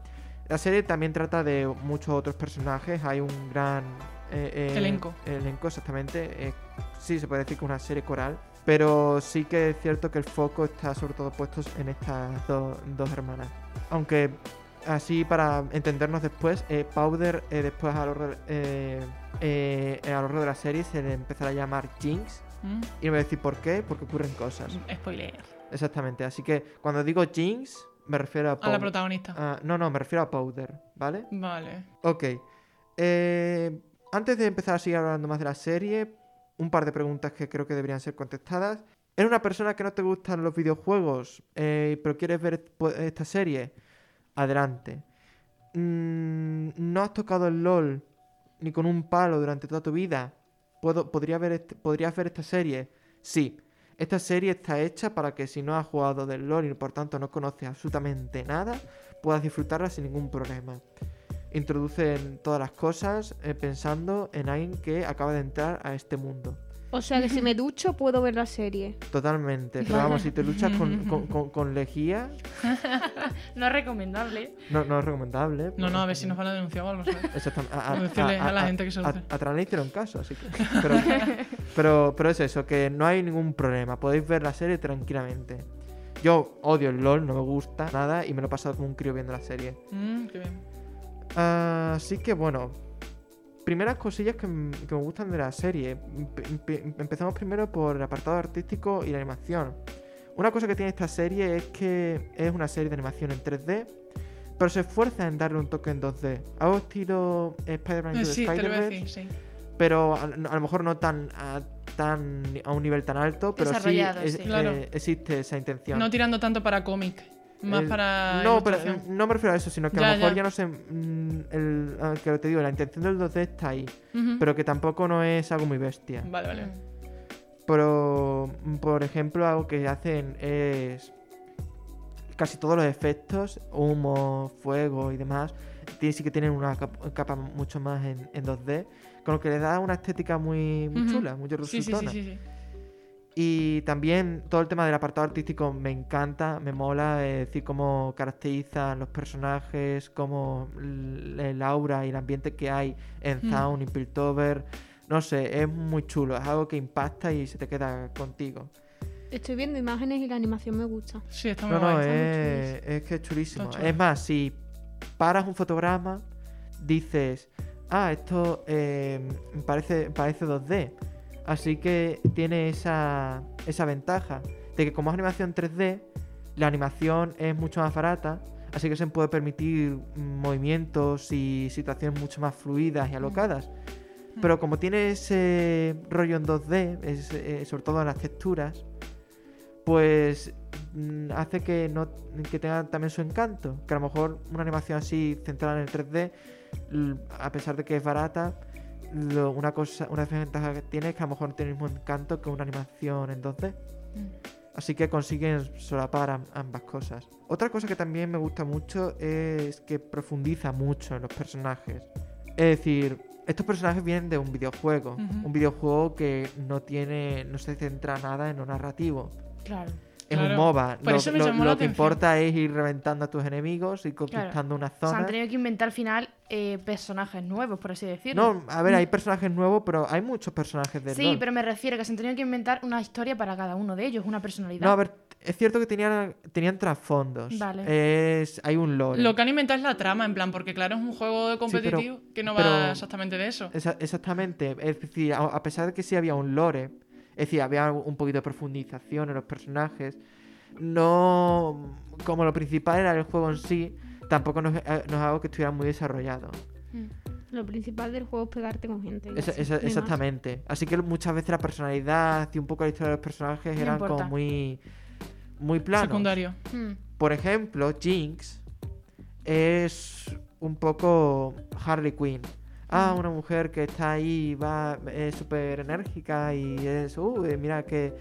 La serie también trata de muchos otros personajes, hay un gran eh, eh, Elenco. Elenco, exactamente. eh, sí, se puede decir que es una serie coral, pero sí que es cierto que el foco está sobre todo puesto en estas do- dos hermanas. Aunque así para entendernos después, eh, Powder eh, después a lo, a lo largo de la serie se le empezará a llamar Jinx. Mm. Y me voy a decir por qué, porque ocurren cosas. Spoiler. Exactamente, así que cuando digo Jinx, me refiero a A la Powder. protagonista. Ah, no, no, me refiero a Powder, ¿vale? Vale. Ok. Eh, antes de empezar a seguir hablando más de la serie, un par de preguntas que creo que deberían ser contestadas. ¿Eres una persona que no te gustan los videojuegos, eh, pero quieres ver po- esta serie? Adelante. Mm, ¿No has tocado el LOL ni con un palo durante toda tu vida? ¿Puedo, podría ver ¿Podrías ver esta serie? Sí. Esta serie está hecha para que si no has jugado del LOL y por tanto no conoces absolutamente nada, puedas disfrutarla sin ningún problema. Introducen todas las cosas eh, pensando en alguien que acaba de entrar a este mundo. O sea que si me <laughs> ducho puedo ver la serie. Totalmente. Pero vamos, si te luchas con, <laughs> con, con- con lejía, <laughs> No es recomendable. no, no es recomendable. No, no, a ver si nos van a denunciar o algo. Exactamente. A decirle a la gente que se a, luce. a Tran le hicieron caso, así que. Pero, pero, pero es eso, que no hay ningún problema. Podéis ver la serie tranquilamente. Yo odio el LOL, no me gusta nada y me lo he pasado como un crío viendo la serie. Mm, qué bien. Así que bueno, primeras cosillas que, me gustan de la serie. Empe- empe- empezamos primero por el apartado artístico y la animación. Una cosa que tiene esta serie es que es una serie de animación en 3D, pero se esfuerza en darle un toque en 2D. Algo estilo Spider-Man Eh, sí, decir, sí. pero a, a lo mejor no tan a tan a un nivel tan alto, pero sí, es-. Claro. eh, existe esa intención. No tirando tanto para cómic, más El- para. No, pero eh, no me refiero a eso, sino que a lo mejor ya. ya, no sé. mm, el, ah, que te digo, la intención del 2D está ahí, pero que tampoco no es algo muy bestia. Vale, vale. Pero, mm, por ejemplo, algo que hacen es. Casi todos los efectos, humo, fuego y demás, sí que tienen una cap- capa mucho más en, en 2D, con lo que le da una estética muy, muy chula, muy Sí, sí, resultona. sí, sí. Y también todo el tema del apartado artístico me encanta, me mola, es decir, cómo caracterizan los personajes, cómo el aura y el ambiente que hay en Mm. Zaun y Piltover. No sé, es muy chulo, es algo que impacta y se te queda contigo. Estoy viendo imágenes y la animación me gusta. Sí, está muy No, no, guay. es, es que es chulísimo. Es más, si paras un fotograma, dices, ah, esto eh, parece, parece 2D. Así que tiene esa, esa ventaja de que como es animación 3D, la animación es mucho más barata, así que se puede permitir mm, movimientos y situaciones mucho más fluidas y alocadas. Pero como tiene ese rollo en 2D, es, eh, sobre todo en las texturas, pues mm, hace que no que tenga también su encanto. Que a lo mejor una animación así centrada en el 3D, l- a pesar de que es barata, lo- una cosa, una desventaja que tiene es que a lo mejor no tiene el mismo encanto que una animación en 2D. Así que consiguen solapar am- ambas cosas. Otra cosa que también me gusta mucho es que profundiza mucho en los personajes. Es decir, estos personajes vienen de un videojuego. Un videojuego que no tiene. no se centra nada en lo narrativo. Claro. Es Claro. un MOBA. Por lo eso me lo- llamó lo la que atención. importa es ir reventando a tus enemigos y conquistando una O sea, zona. han tenido que inventar al final eh, personajes nuevos, por así decirlo. No, a ver, hay personajes nuevos, pero hay muchos personajes de sí, LoL. pero me refiero que se han tenido que inventar una historia para cada uno de ellos, una personalidad. No, a ver, es cierto que tenían, tenían trasfondos. Vale. Es, hay un lore. Lo que han inventado es la trama, en plan, porque claro, es un juego de competitivo que no va exactamente de eso. Esa- exactamente. Es decir, a, a pesar de que sí había un lore, es decir, había un poquito de profundización en los personajes, no. Como lo principal era el juego en sí, tampoco nos, eh, no es algo que estuviera muy desarrollado. Lo principal del juego es pegarte con gente. y Esa- así, esa- no hay más. exactamente. Así que muchas veces la personalidad y un poco la historia de los personajes No eran importa. como muy. Muy planos. Secundario. Hmm. Por ejemplo, Jinx es un poco Harley Quinn. Ah, una mujer que está ahí, va, es súper enérgica y es, uh, eh, mira que,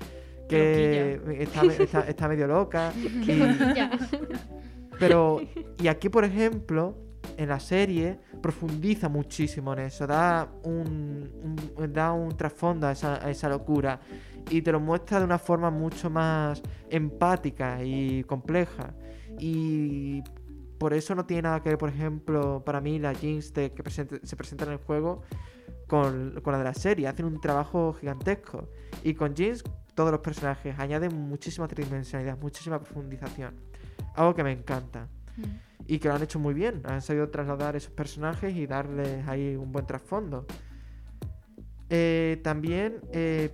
que está, está- está medio loca. <laughs> y-. <laughs> pero, <laughs> y aquí, por ejemplo, en la serie profundiza muchísimo en eso, da un, un- da un trasfondo a esa, a esa locura y te lo muestra de una forma mucho más empática y compleja. Y por eso no tiene nada que ver, por ejemplo, para mí la de- que se presenta en el juego con, con la de la serie. Hacen un trabajo gigantesco. Y con Jinx todos los personajes añaden muchísima tridimensionalidad, muchísima profundización. Algo que me encanta. Y que lo han hecho muy bien. Han sabido trasladar esos personajes y darles ahí un buen trasfondo. Eh, también, eh,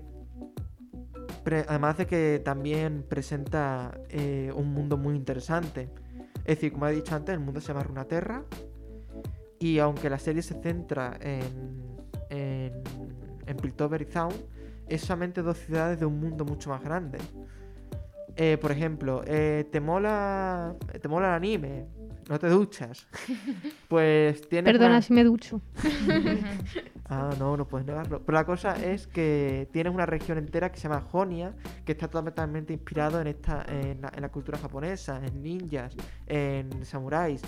además de que también presenta eh, un mundo muy interesante. Es decir, como he dicho antes, el mundo se llama Runaterra. Y aunque la serie se centra en, en, en Piltover y Zaun, es solamente dos ciudades de un mundo mucho más grande. Eh, por ejemplo, eh, ¿te, mola, ¿te mola el anime? ¿No te duchas? <laughs> Pues tienes... Perdona una- si me ducho. <laughs> Ah, no, no puedes negarlo. Pero la cosa es que tienes una región entera que se llama Jonia, que está totalmente inspirado en esta, en la, en la cultura japonesa, en ninjas, en samuráis.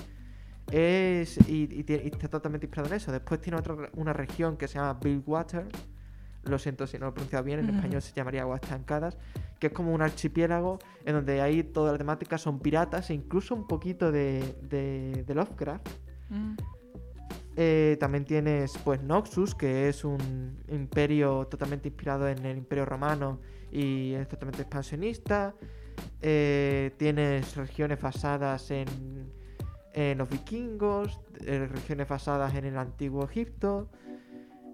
Es, y, y tie- y está totalmente inspirado en eso. Después tiene otra, una región que se llama Billwater. Lo siento si no lo he pronunciado bien, en español se llamaría Aguas Estancadas, que es como un archipiélago en donde ahí toda la temática son piratas e incluso un poquito de, de, de Lovecraft. Mm. Eh, también tienes pues Noxus, que es un imperio totalmente inspirado en el imperio romano y es totalmente expansionista. Eh, tienes regiones basadas en, en los vikingos, eh, regiones basadas en el antiguo Egipto,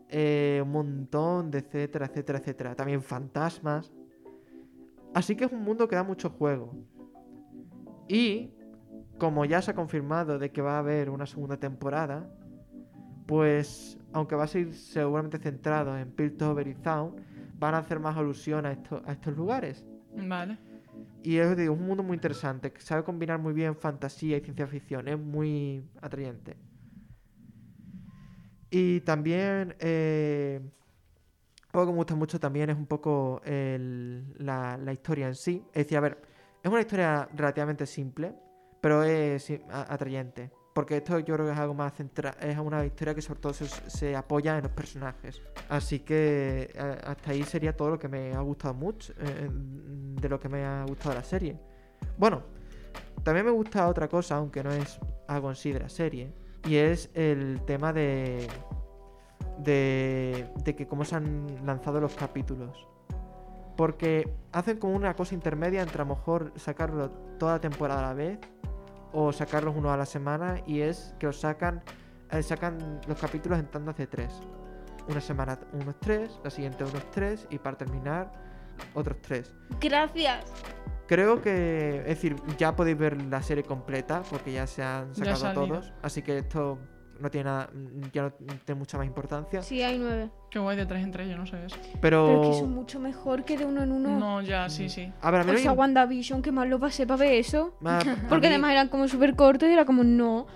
eh, un montón de etcétera, etcétera, etcétera. También fantasmas. Así que es un mundo que da mucho juego. Y como ya se ha confirmado de que va a haber una segunda temporada, pues aunque va a ser seguramente centrado en Piltover y Zaun, van a hacer más alusión a, esto- a estos lugares. Vale. Y es digo, un mundo muy interesante, que sabe combinar muy bien fantasía y ciencia ficción, es muy atrayente. Y también, eh, algo que me gusta mucho también es un poco la, historia en sí. Es decir, a ver, es una historia relativamente simple, pero es atrayente. Porque esto yo creo que es algo más central, es una historia que sobre todo se, apoya en los personajes. Así que hasta ahí sería todo lo que me ha gustado mucho, eh, de lo que me ha gustado la serie. Bueno, también me gusta otra cosa, aunque no es algo en sí de la serie, y es el tema de, de, de que cómo se han lanzado los capítulos. Porque hacen como una cosa intermedia entre a lo mejor sacarlo toda la temporada a la vez o sacarlos uno a la semana y es que los sacan eh, sacan los capítulos en tandas de tres. Una semana unos tres, la siguiente unos tres y para terminar otros tres. Gracias. Creo que, es decir, ya podéis ver la serie completa porque ya se han sacado todos, así que esto no tiene nada, ya no tiene mucha más importancia. Sí, hay nueve. Qué guay de tres en tres, yo no sé eso. Pero, Pero es que son mucho mejor que de uno en uno. No, ya, sí, sí. a ver, a mí O no sea, WandaVision, que mal lo pasé para ver eso. a- <laughs> a Porque mí- además eran como súper cortos y era como, no.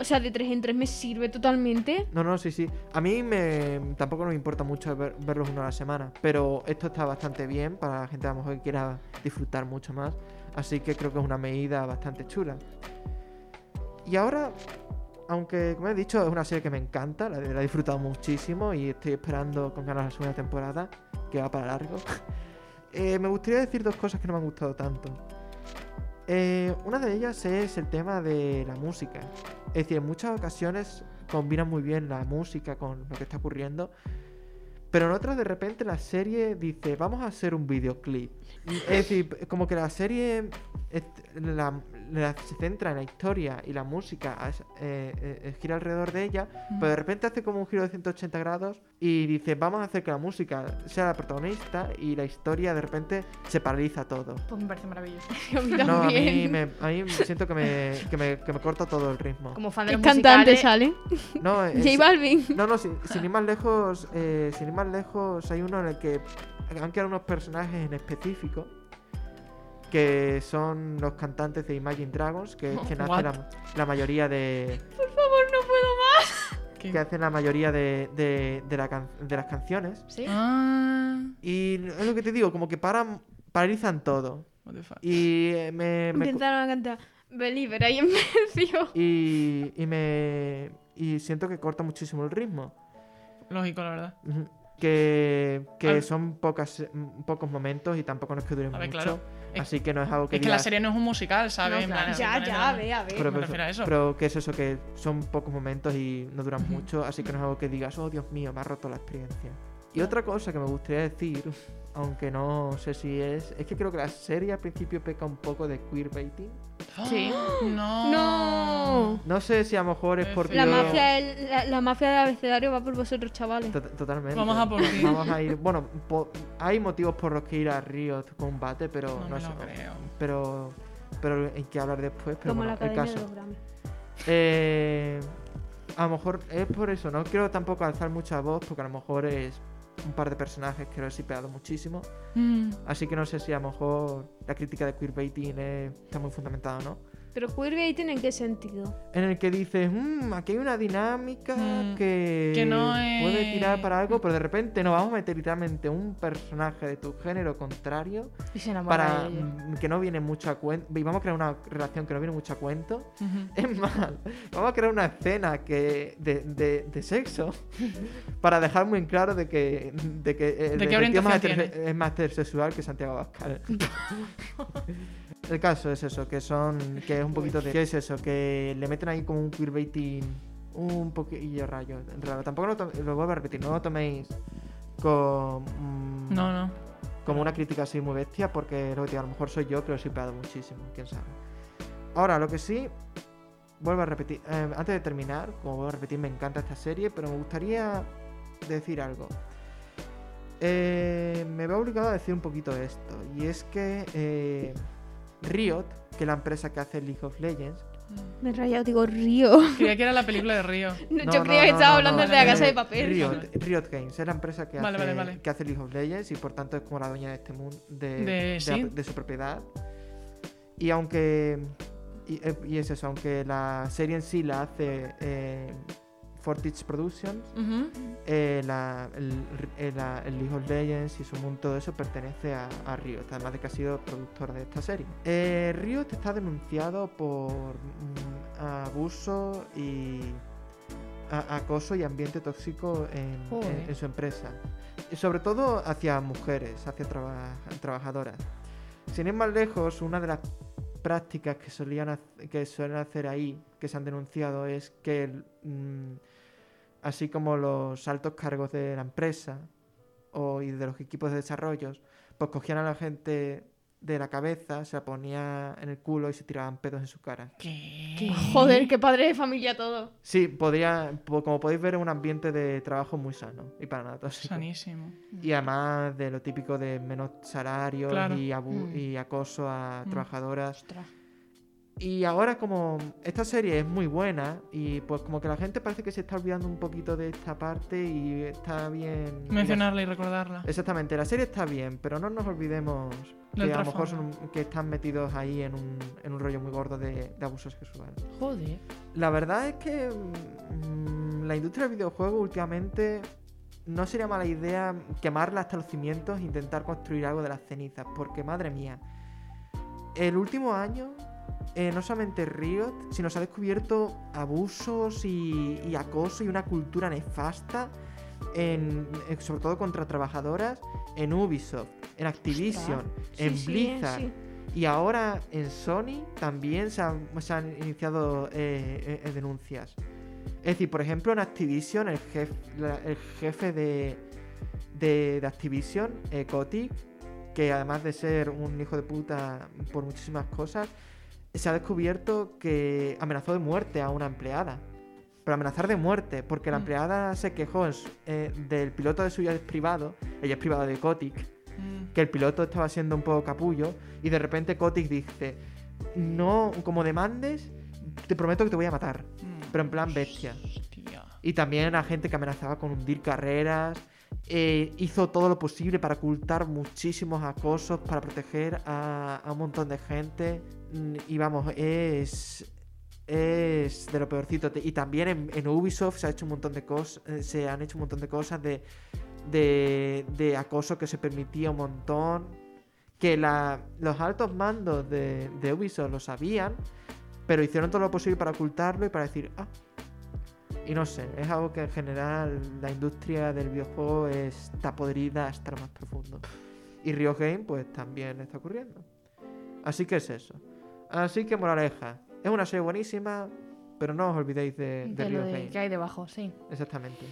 O sea, de tres en tres me sirve totalmente. No, no, sí, sí. A mí me tampoco me importa mucho ver- verlos uno a la semana, pero esto está bastante bien para la gente a lo mejor que quiera disfrutar mucho más. Así que creo que es una medida bastante chula. Y ahora, aunque como he dicho, es una serie que me encanta, la, la he disfrutado muchísimo y estoy esperando con ganas la segunda temporada, que va para largo. <laughs> Eh, me gustaría decir dos cosas que no me han gustado tanto. Eh, una de ellas es el tema de la música. Es decir, en muchas ocasiones combinan muy bien la música con lo que está ocurriendo. Pero en otras de repente la serie dice, vamos a hacer un videoclip. Es decir, como que la serie la- se centra en la historia y la música es- eh, eh, gira alrededor de ella, pero de repente hace como un giro de 180 grados y dice, vamos a hacer que la música sea la protagonista y la historia de repente se paraliza todo. Pues me parece maravilloso. <laughs> A mí No, a mí, me, a mí siento que me, que, me, que me corta todo el ritmo. Como fan de los cantante sale. No, <laughs> es- J Balvin. no, no, sin, sin ir más lejos, eh, sin ir más lejos, hay uno en el que han quedado unos personajes en específico que son los cantantes de Imagine Dragons, que, que <laughs> What? hacen la, la mayoría de Por favor, no puedo más. ¿Qué? <laughs> que hacen la mayoría de, de, de la can- de las canciones. ¿Sí? Ah, Y es lo que te digo, como que paran, paralizan todo. what the fuck. Y eh, me, me a cantar Believer ahí en medio. <laughs> y, y me y siento que corta muchísimo el ritmo. Lógico, la verdad. Que, que son pocas, mm, pocos momentos y tampoco no es que duren mucho. claro. Es- Así que no es algo que Es que la serie no es un musical, ¿sabes? No, claro. Ya, ya, a ver, a ver. pero, me pero- refiero a eso. pero que es eso, que son pocos momentos y no duran mucho, así que no es algo que digas, oh Dios mío, me ha roto la experiencia. Y otra cosa que me gustaría decir, aunque no sé si es, es que creo que la serie al principio peca un poco de queerbaiting. Sí. <gasps> No. No. No sé si a lo mejor es porque... La yo- mafia, del- la, la mafia del abecedario va por vosotros, chavales. To- Totalmente. Vamos a por ti. Vamos a ir. Bueno, po- hay motivos por los que ir a Riot Combate, pero No no, me sé. lo creo. Pero, pero hay que hablar después. Pero Como la bueno, el academia de caso. los. Eh, a lo mejor es por eso. No quiero tampoco alzar mucha voz, porque a lo mejor es un par de personajes que lo he sipeado muchísimo. Mm. Así que no sé si a lo mejor la crítica de queerbaiting es- está muy fundamentada o no. Pero queerbaiting en qué sentido? En el que dices, mmm, aquí hay una dinámica Mm, que, que no puede tirar para algo, pero de repente nos vamos a meter literalmente un personaje de tu género contrario Y se enamora para mm, que no viene mucho a cuento. Y vamos a crear una relación que no viene mucho a cuento. Es más, vamos a crear una escena que de, de- de sexo <laughs> para dejar muy en claro de que, de que el, ¿De qué el tío más es más heterosexual que Santiago Abascal. <laughs> el caso es eso, que son que es un poquito de... ¿Qué es eso? Que le meten ahí como un queerbaiting un poquillo rayo, raro. Tampoco lo, vuelvo a repetir, no lo toméis con... mm, No, no. como una crítica así muy bestia, porque lo que a lo mejor soy yo que lo he sipeado muchísimo, quién sabe. Ahora, lo que sí, vuelvo a repetir, eh, antes de terminar, como vuelvo a repetir, me encanta esta serie, pero me gustaría decir algo. Eh, me veo obligado a decir un poquito esto, y es que eh, Riot, que es la empresa que hace League of Legends, Me he rayado, digo Río. Creía que era la película de Río. No, <laughs> No, yo no, creía que no, estaba no, hablando no, de la casa de papel. Riot, Riot Games es la empresa que, Vale, hace, vale, vale. que hace League of Legends y por tanto es como la dueña de este mundo, de, De- de- sí. de su propiedad. Y aunque. Y, eh, y es eso, aunque la serie en sí la hace eh, Fortich Productions, Ujú. eh, la- el, eh, la- el League of Legends y su mundo, todo eso pertenece a, a Riot, además de que ha sido productor de esta serie. Eh, Riot está denunciado por mm, abuso y a- acoso y ambiente tóxico en, Joder. en- en su empresa. Y sobre todo hacia mujeres, hacia traba- trabajadoras. Sin ir más lejos, una de las prácticas que solían que suelen hacer ahí, que se han denunciado, es que mm, así como los altos cargos de la empresa o y de los equipos de desarrollo, pues cogían a la gente de la cabeza, se la ponía en el culo y se tiraban pedos en su cara. ¿Qué? Joder, qué padre de familia todo. Sí, podría, po- como podéis ver, es un ambiente de trabajo muy sano y para nada tóxico. Sanísimo. Y además de lo típico de menos salarios Claro. y, Mm. y acoso a Mm. trabajadoras. Ostras. Y ahora como esta serie es muy buena y pues como que la gente parece que se está olvidando un poquito de esta parte y está bien... Mencionarla y recordarla. Exactamente, la serie está bien, pero no nos olvidemos que a lo mejor son- que están metidos ahí en un, en un rollo muy gordo de, de abuso sexual. Joder. La verdad es que mm, la industria del videojuego últimamente no sería mala idea quemarla hasta los cimientos e intentar construir algo de las cenizas, porque madre mía, el último año eh, no solamente Riot, sino se ha descubierto abusos y, y acoso y una cultura nefasta, en, en- sobre todo contra trabajadoras, en Ubisoft, en Activision, en Sí, Blizzard. sí. Y ahora en Sony también se han, se han iniciado eh, eh, denuncias. Es decir, por ejemplo, en Activision, el, jef- la- el jefe de, de, de Activision, Kotick, que además de ser un hijo de puta por muchísimas cosas, se ha descubierto que amenazó de muerte a una empleada. Pero amenazar de muerte, porque la Mm. empleada se quejó eh, del piloto de su jet privado, el jet privado de Kotick, Mm. que el piloto estaba siendo un poco capullo y de repente Kotick dice, no, como demandes, te prometo que te voy a matar. Mm. Pero en plan bestia. Y también a gente que amenazaba con hundir carreras. Eh, hizo todo lo posible para ocultar muchísimos acosos, para proteger a, un montón de gente. Mm, Y vamos, es... Es de lo peorcito. Y también en, Ubisoft se ha hecho un montón de cosas. Se han hecho un montón de cosas de, de, acoso que se permitía un montón. Que los altos mandos de, de Ubisoft lo sabían. Pero hicieron todo lo posible para ocultarlo y para decir, ah, y no sé, es algo que en general la industria del videojuego está podrida hasta lo más profundo. Y Rio Game, pues también está ocurriendo. Así que es eso. Así que, moraleja, es una serie buenísima, pero no os olvidéis de, de De Rio lo de Game. que hay debajo, sí. Exactamente.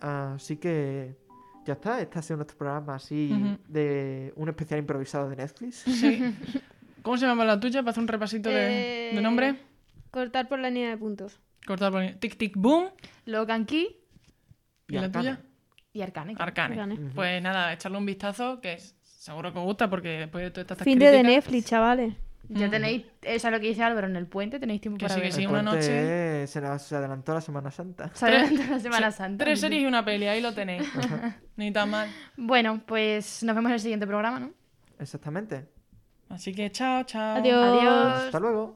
Así que ya está, este ha sido nuestro programa así de un especial improvisado de Netflix. Sí. ¿Cómo se llama la tuya? Para hacer un repasito de, Eh, de nombre. Cortar por la línea de puntos. Cortar por. Tic Tic Boom. Logan Key ¿Y, la Arcane. tuya? y Arcane. Arcane. Pues nada, echarle un vistazo que seguro que os gusta porque después de todas estas Fin de, Netflix, chavales. Ya Mm. tenéis, eso es lo que dice Álvaro, en el puente tenéis tiempo Que para sí, que ver. sí. El una noche- Se nos se adelantó la Semana Santa. Se adelanta la Semana Sí, Santa. Tres series y una peli, ahí lo tenéis. <laughs> Ni tan mal. Bueno, pues nos vemos en el siguiente programa, ¿no? Exactamente. Así que chao, chao. Adiós. Adiós. Hasta luego.